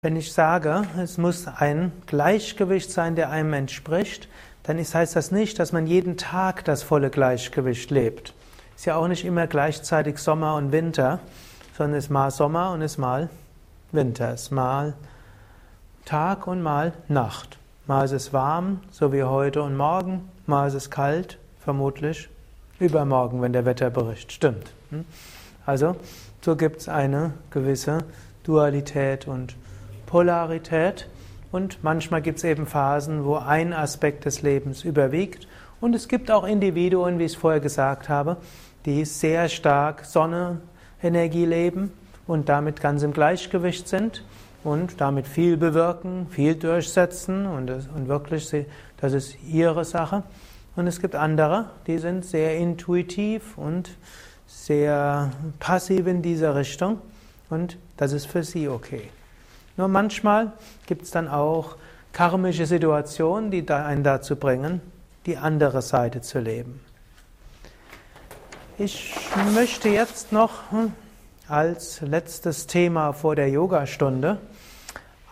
Wenn ich sage, es muss ein Gleichgewicht sein, der einem entspricht, dann heißt das nicht, dass man jeden Tag das volle Gleichgewicht lebt. Ist ja auch nicht immer gleichzeitig Sommer und Winter, sondern es ist mal Sommer und es ist mal Winter. Es ist mal Tag und mal Nacht. Mal ist es warm, so wie heute und morgen, mal ist es kalt, vermutlich übermorgen, wenn der Wetterbericht stimmt. Hm? Also, so gibt es eine gewisse Dualität und Polarität und manchmal gibt es eben Phasen, wo ein Aspekt des Lebens überwiegt und es gibt auch Individuen, wie ich es vorher gesagt habe, die sehr stark Sonne-Energie leben und damit ganz im Gleichgewicht sind und damit viel bewirken, viel durchsetzen und, und wirklich, das ist ihre Sache. Und es gibt andere, die sind sehr intuitiv und sehr passiv in dieser Richtung und das ist für sie okay. Nur manchmal gibt es dann auch karmische Situationen, die einen dazu bringen, die andere Seite zu leben. Ich möchte jetzt noch hm, als letztes Thema vor der Yogastunde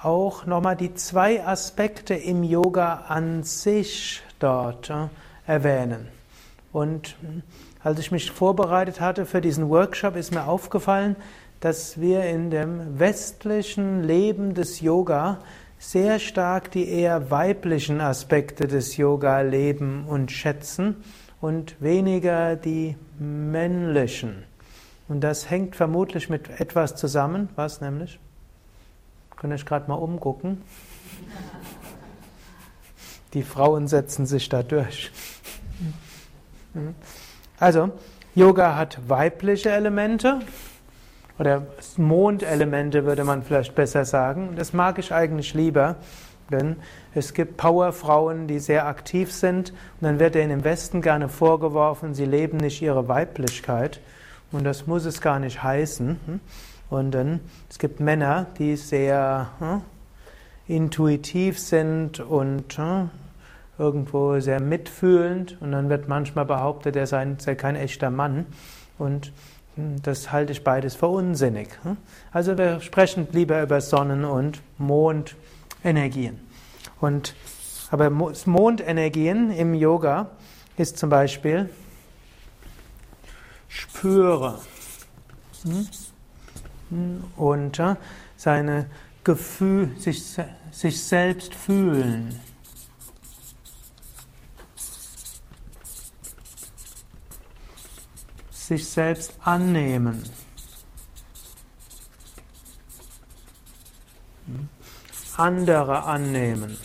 auch nochmal die zwei Aspekte im Yoga an sich dort hm, erwähnen. Und hm, als ich mich vorbereitet hatte für diesen Workshop, ist mir aufgefallen, dass wir in dem westlichen Leben des Yoga sehr stark die eher weiblichen Aspekte des Yoga leben und schätzen und weniger die männlichen. Und das hängt vermutlich mit etwas zusammen. Was nämlich? Könnt ihr euch gerade mal umgucken? Die Frauen setzen sich da durch. Also, Yoga hat weibliche Elemente oder Mondelemente würde man vielleicht besser sagen. Das mag ich eigentlich lieber, denn es gibt Powerfrauen, die sehr aktiv sind und dann wird ihnen im Westen gerne vorgeworfen, sie leben nicht ihre Weiblichkeit und das muss es gar nicht heißen. Und dann es gibt Männer, die sehr hm, intuitiv sind und hm, irgendwo sehr mitfühlend und dann wird manchmal behauptet, er sei, sei kein echter Mann und das halte ich beides für unsinnig. Also wir sprechen lieber über Sonnen- und Mondenergien. Und, aber Mondenergien im Yoga ist zum Beispiel spüre und seine Gefühl, sich, sich selbst fühlen. Sich selbst annehmen. Andere annehmen.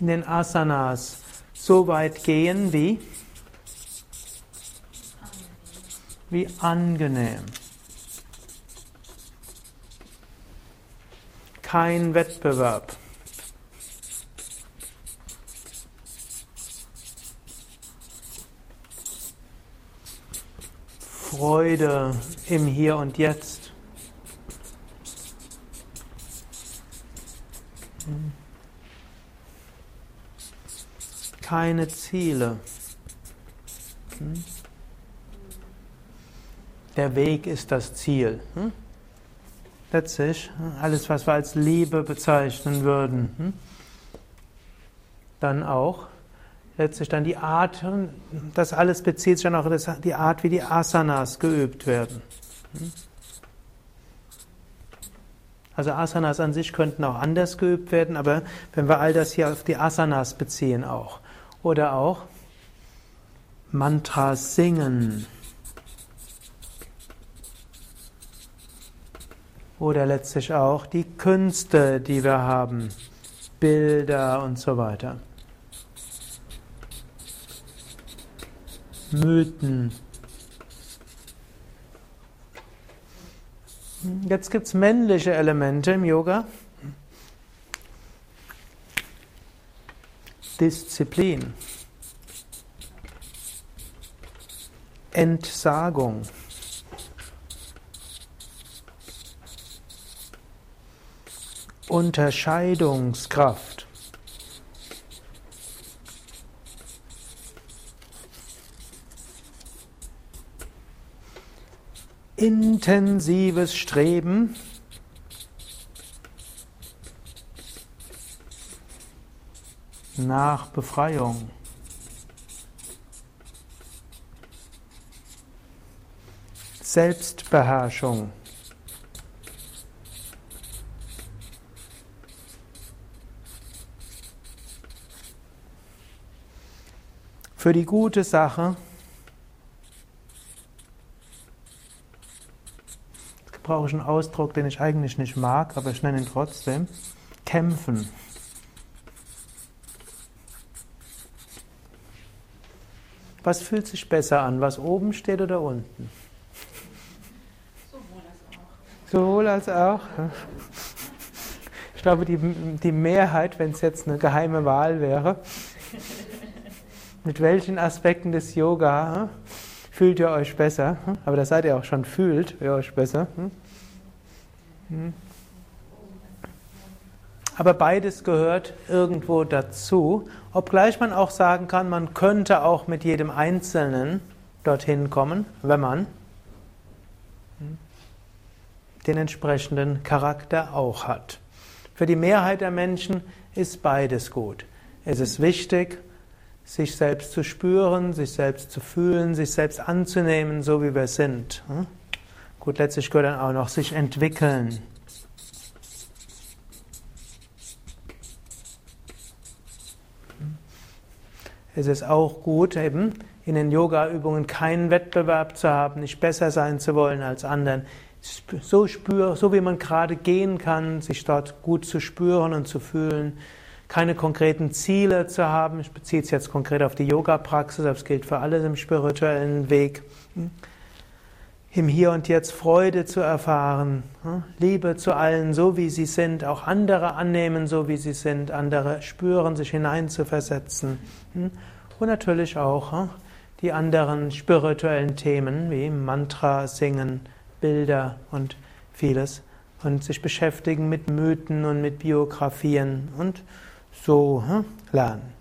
In den Asanas so weit gehen wie wie angenehm. Kein Wettbewerb. Freude im Hier und Jetzt. Keine Ziele. Der Weg ist das Ziel. Letztlich alles, was wir als Liebe bezeichnen würden, dann auch letztlich dann die Art, das alles bezieht sich dann auch auf die Art, wie die Asanas geübt werden. Also Asanas an sich könnten auch anders geübt werden, aber wenn wir all das hier auf die Asanas beziehen auch. Oder auch Mantras singen. Oder letztlich auch die Künste, die wir haben, Bilder und so weiter. Mythen. Jetzt gibt es männliche Elemente im Yoga. Disziplin. Entsagung. Unterscheidungskraft. Intensives Streben nach Befreiung. Selbstbeherrschung. Für die gute Sache brauche ich einen Ausdruck, den ich eigentlich nicht mag, aber ich nenne ihn trotzdem. Kämpfen. Was fühlt sich besser an, was oben steht oder unten? Sowohl als auch. Ich glaube, die, die Mehrheit, wenn es jetzt eine geheime Wahl wäre, mit welchen Aspekten des Yoga fühlt ihr euch besser? Aber das seid ihr auch schon, fühlt ihr euch besser. Aber beides gehört irgendwo dazu, obgleich man auch sagen kann, man könnte auch mit jedem Einzelnen dorthin kommen, wenn man den entsprechenden Charakter auch hat. Für die Mehrheit der Menschen ist beides gut. Es ist wichtig, sich selbst zu spüren, sich selbst zu fühlen, sich selbst anzunehmen, so wie wir sind. Hm? Gut, letztlich gehört dann auch noch sich entwickeln. Es ist auch gut, eben in den Yoga-Übungen keinen Wettbewerb zu haben, nicht besser sein zu wollen als anderen, so spür, so wie man gerade gehen kann, sich dort gut zu spüren und zu fühlen, keine konkreten Ziele zu haben. Ich beziehe es jetzt konkret auf die Yoga-Praxis, aber es gilt für alles im spirituellen Weg. Im Hier und Jetzt Freude zu erfahren, Liebe zu allen, so wie sie sind, auch andere annehmen, so wie sie sind, andere spüren, sich hineinzuversetzen. Und natürlich auch die anderen spirituellen Themen wie Mantra singen, Bilder und vieles und sich beschäftigen mit Mythen und mit Biografien und so hm, lernen.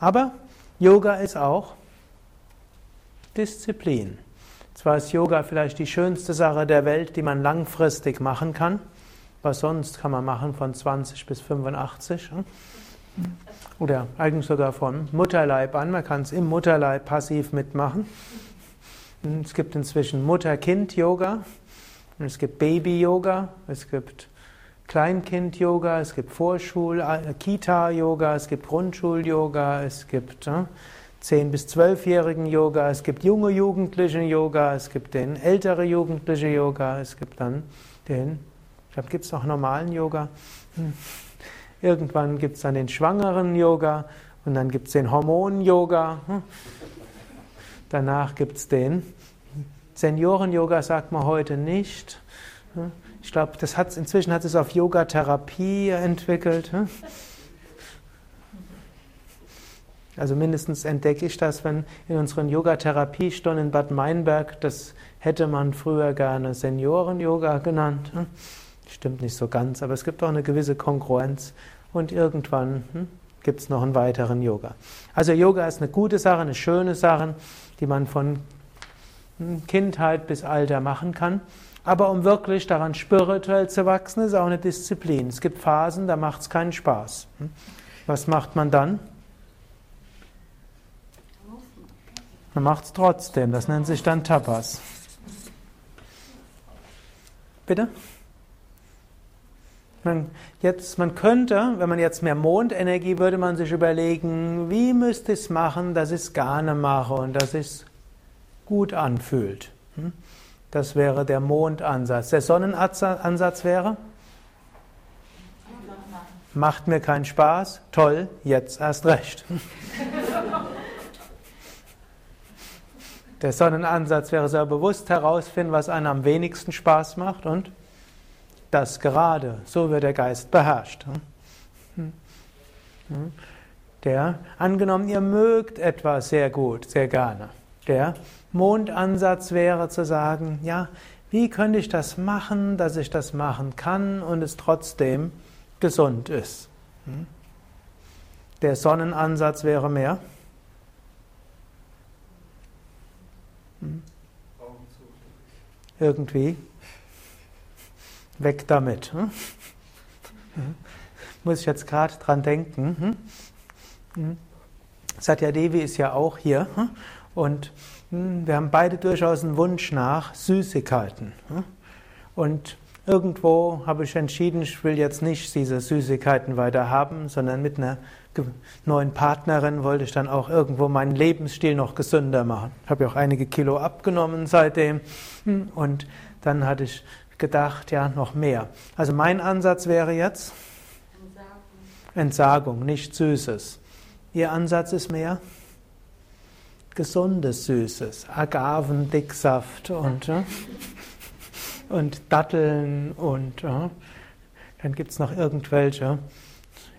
Aber Yoga ist auch Disziplin. Zwar ist Yoga vielleicht die schönste Sache der Welt, die man langfristig machen kann. Was sonst kann man machen von 20 bis 85? Hm? Oder eigentlich sogar von Mutterleib an. Man kann es im Mutterleib passiv mitmachen. Es gibt inzwischen Mutter-Kind-Yoga. Es gibt Baby-Yoga, es gibt Kleinkind-Yoga, es gibt Vorschul-, äh, Kita-Yoga, es gibt Grundschul-Yoga, es gibt äh, 10- bis 12-jährigen Yoga, es gibt junge Jugendliche Yoga, es gibt den ältere Jugendliche Yoga, es gibt dann den, ich glaube, gibt es noch normalen Yoga? Hm. Irgendwann gibt es dann den schwangeren Yoga und dann gibt es den Hormon-Yoga. Hm. Danach gibt es den Senioren-Yoga sagt man heute nicht. Ich glaube, das hat, inzwischen hat es auf Yoga-Therapie entwickelt. Also mindestens entdecke ich das, wenn in unseren Yoga-Therapiestunden in Bad Meinberg, das hätte man früher gerne Senioren-Yoga genannt. Stimmt nicht so ganz, aber es gibt auch eine gewisse Kongruenz. Und irgendwann hm, gibt es noch einen weiteren Yoga. Also Yoga ist eine gute Sache, eine schöne Sache, die man von Kindheit bis Alter machen kann. Aber um wirklich daran spirituell zu wachsen, ist auch eine Disziplin. Es gibt Phasen, da macht es keinen Spaß. Hm? Was macht man dann? Man macht es trotzdem. Das nennt sich dann Tapas. Bitte? Man, jetzt, man könnte, wenn man jetzt mehr Mondenergie, würde man sich überlegen, wie müsste ich es machen, dass ich es gerne mache und dass es gut anfühlt. Hm? Das wäre der Mondansatz. Der Sonnenansatz wäre? Macht mir keinen Spaß? Toll, jetzt erst recht. Der Sonnenansatz wäre sehr bewusst herausfinden, was einem am wenigsten Spaß macht und das gerade. So wird der Geist beherrscht. Hm? Hm? Der, angenommen, ihr mögt etwas sehr gut, sehr gerne. Der Mondansatz wäre zu sagen, ja, wie könnte ich das machen, dass ich das machen kann und es trotzdem gesund ist. Hm? Der Sonnenansatz wäre mehr. Hm? irgendwie weg damit. Hm? Muss ich jetzt gerade dran denken. Satya Devi ist ja auch hier und wir haben beide durchaus einen Wunsch nach Süßigkeiten. Hm? Und irgendwo habe ich entschieden, ich will jetzt nicht diese Süßigkeiten weiter haben, sondern mit einer neuen Partnerin wollte ich dann auch irgendwo meinen Lebensstil noch gesünder machen. Ich habe ja auch einige Kilo abgenommen seitdem und dann hatte ich gedacht, ja, noch mehr. Also mein Ansatz wäre jetzt Entsagung, Entsagung nicht Süßes. Ihr Ansatz ist mehr gesundes Süßes, Agavendicksaft und, und Datteln und dann gibt es noch irgendwelche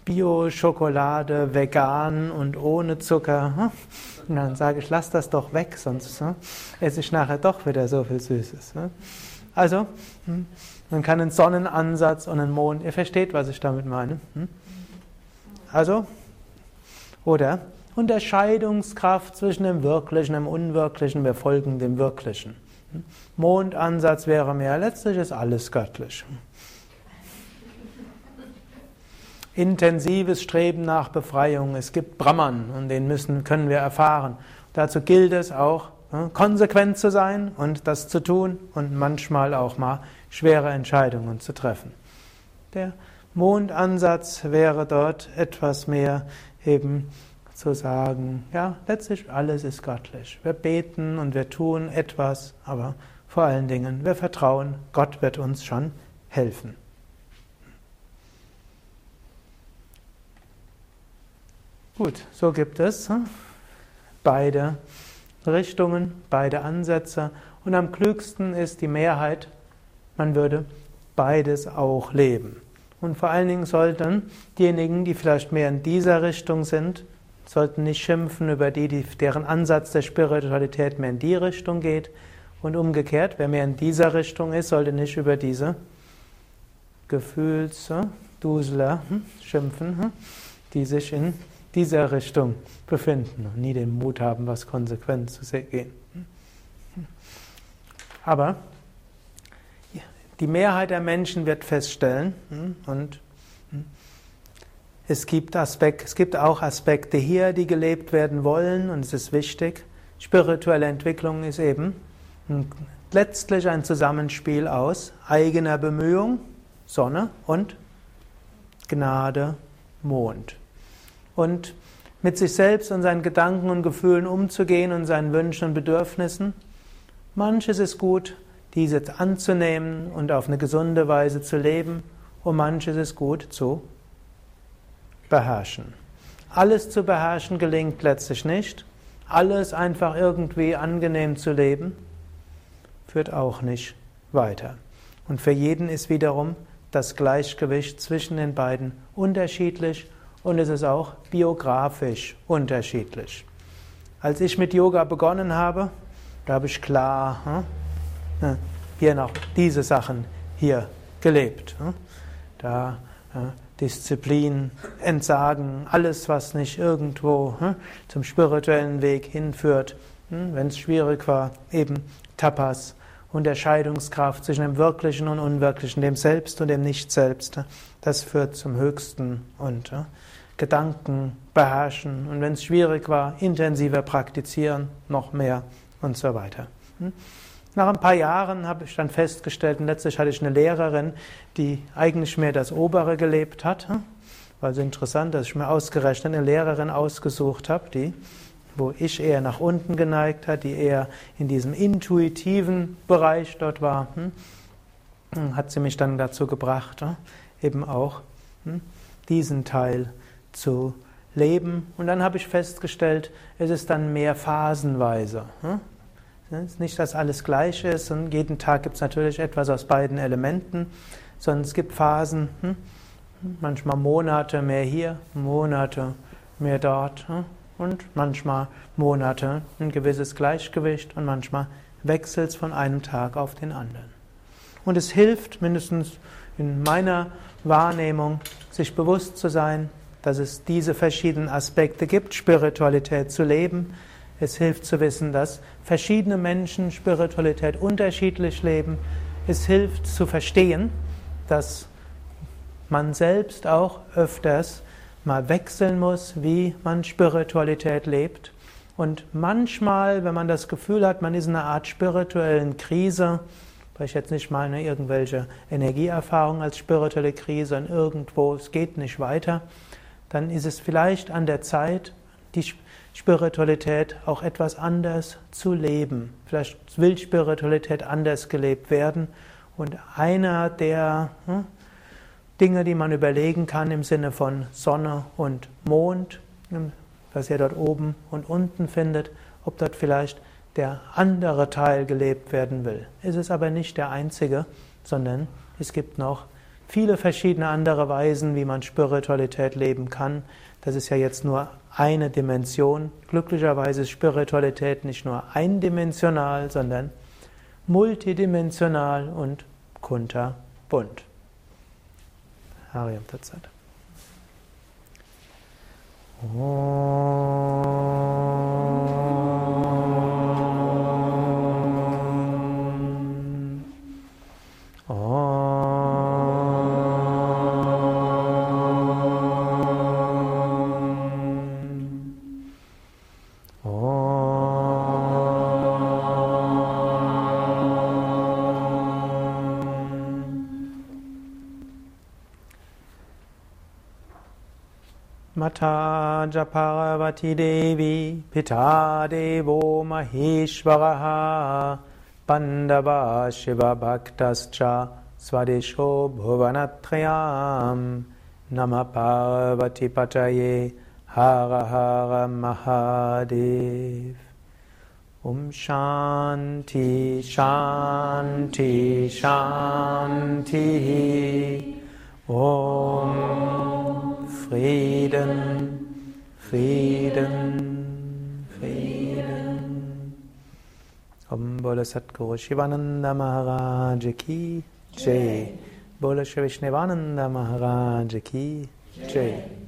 Bio-Schokolade, vegan und ohne Zucker. Und dann sage ich, lass das doch weg, sonst esse ich nachher doch wieder so viel Süßes. Also, hm, man kann einen Sonnenansatz und einen Mond, ihr versteht, was ich damit meine. Hm? Also, oder Unterscheidungskraft zwischen dem Wirklichen und dem Unwirklichen, wir folgen dem Wirklichen. Mondansatz wäre mehr, letztlich ist alles göttlich. Intensives Streben nach Befreiung. Es gibt Brahman und den müssen, können wir erfahren. Dazu gilt es auch, konsequent zu sein und das zu tun und manchmal auch mal schwere Entscheidungen zu treffen. Der Mondansatz wäre dort etwas mehr eben zu sagen, ja, letztlich alles ist göttlich. Wir beten und wir tun etwas, aber vor allen Dingen, wir vertrauen, Gott wird uns schon helfen. Gut, so gibt es hm, beide Richtungen, beide Ansätze. Und am klügsten ist die Mehrheit, man würde beides auch leben. Und vor allen Dingen sollten diejenigen, die vielleicht mehr in dieser Richtung sind, sollten nicht schimpfen über die, deren Ansatz der Spiritualität mehr in die Richtung geht. Und umgekehrt, wer mehr in dieser Richtung ist, sollte nicht über diese Gefühlsduseler hm, schimpfen, hm, die sich in dieser Richtung befinden und nie den Mut haben, was konsequent zu gehen. Aber die Mehrheit der Menschen wird feststellen, hm, und es gibt, Aspekt, es gibt auch Aspekte hier, die gelebt werden wollen, und es ist wichtig. Spirituelle Entwicklung ist eben letztlich ein Zusammenspiel aus eigener Bemühung, Sonne, und Gnade, Mond und mit sich selbst und seinen Gedanken und Gefühlen umzugehen und seinen Wünschen und Bedürfnissen. Manches ist gut, diese anzunehmen und auf eine gesunde Weise zu leben, und manches ist gut zu beherrschen. Alles zu beherrschen gelingt letztlich nicht. Alles einfach irgendwie angenehm zu leben, führt auch nicht weiter. Und für jeden ist wiederum das Gleichgewicht zwischen den beiden unterschiedlich und es ist auch biografisch unterschiedlich. Als ich mit Yoga begonnen habe, da habe ich klar hm, hier noch diese Sachen hier gelebt. Hm. Da Disziplin, Entsagen, alles, was nicht irgendwo hm, zum spirituellen Weg hinführt. Hm, Wenn es schwierig war, eben Tapas, Unterscheidungskraft zwischen dem Wirklichen und Unwirklichen, dem Selbst und dem Nicht-Selbst. Das führt zum Höchsten und Gedanken beherrschen und wenn es schwierig war, intensiver praktizieren, noch mehr und so weiter. Hm? Nach ein paar Jahren habe ich dann festgestellt, und letztlich hatte ich eine Lehrerin, die eigentlich mehr das Obere gelebt hat. Hm? War so interessant, dass ich mir ausgerechnet eine Lehrerin ausgesucht habe, die, wo ich eher nach unten geneigt hat, die eher in diesem intuitiven Bereich dort war. Hm? Hat sie mich dann dazu gebracht, eben auch diesen Teil zu leben. Und dann habe ich festgestellt, es ist dann mehr phasenweise. Hm? Es ist nicht, dass alles gleich ist und jeden Tag gibt es natürlich etwas aus beiden Elementen, sondern es gibt Phasen, hm? manchmal Monate mehr hier, Monate mehr dort hm? und manchmal Monate ein gewisses Gleichgewicht und manchmal wechselt es von einem Tag auf den anderen. Und es hilft mindestens in meiner Wahrnehmung, sich bewusst zu sein, dass es diese verschiedenen Aspekte gibt, Spiritualität zu leben. Es hilft zu wissen, dass verschiedene Menschen Spiritualität unterschiedlich leben. Es hilft zu verstehen, dass man selbst auch öfters mal wechseln muss, wie man Spiritualität lebt. Und manchmal, wenn man das Gefühl hat, man ist in einer Art spirituellen Krise, ich jetzt nicht meine irgendwelche Energieerfahrung als spirituelle Krise und irgendwo, es geht nicht weiter, dann ist es vielleicht an der Zeit, die Spiritualität auch etwas anders zu leben. Vielleicht will Spiritualität anders gelebt werden. Und einer der hm, Dinge, die man überlegen kann im Sinne von Sonne und Mond, hm, was ihr dort oben und unten findet, ob dort vielleicht der andere Teil gelebt werden will. Es ist aber nicht der einzige, sondern es gibt noch viele verschiedene andere Weisen, wie man Spiritualität leben kann. Das ist ja jetzt nur eine Dimension. Glücklicherweise ist Spiritualität nicht nur eindimensional, sondern multidimensional und kunterbunt. Hariam Tatsat. Mata Japarvati Devi Pita Devo Maheshwaraha Pandava Shiva Bhaktascha Swadesho Bhuvanatrayam Nama Parvati Pataye Hara Hara Mahadev. Om Shanti Shanti Shanti. Om Frieden, Frieden, Frieden. Om Bole Satguru Shivananda Maharaj Ki Jai. Bole Shri Vishnevananda Maharaj Ki Jai.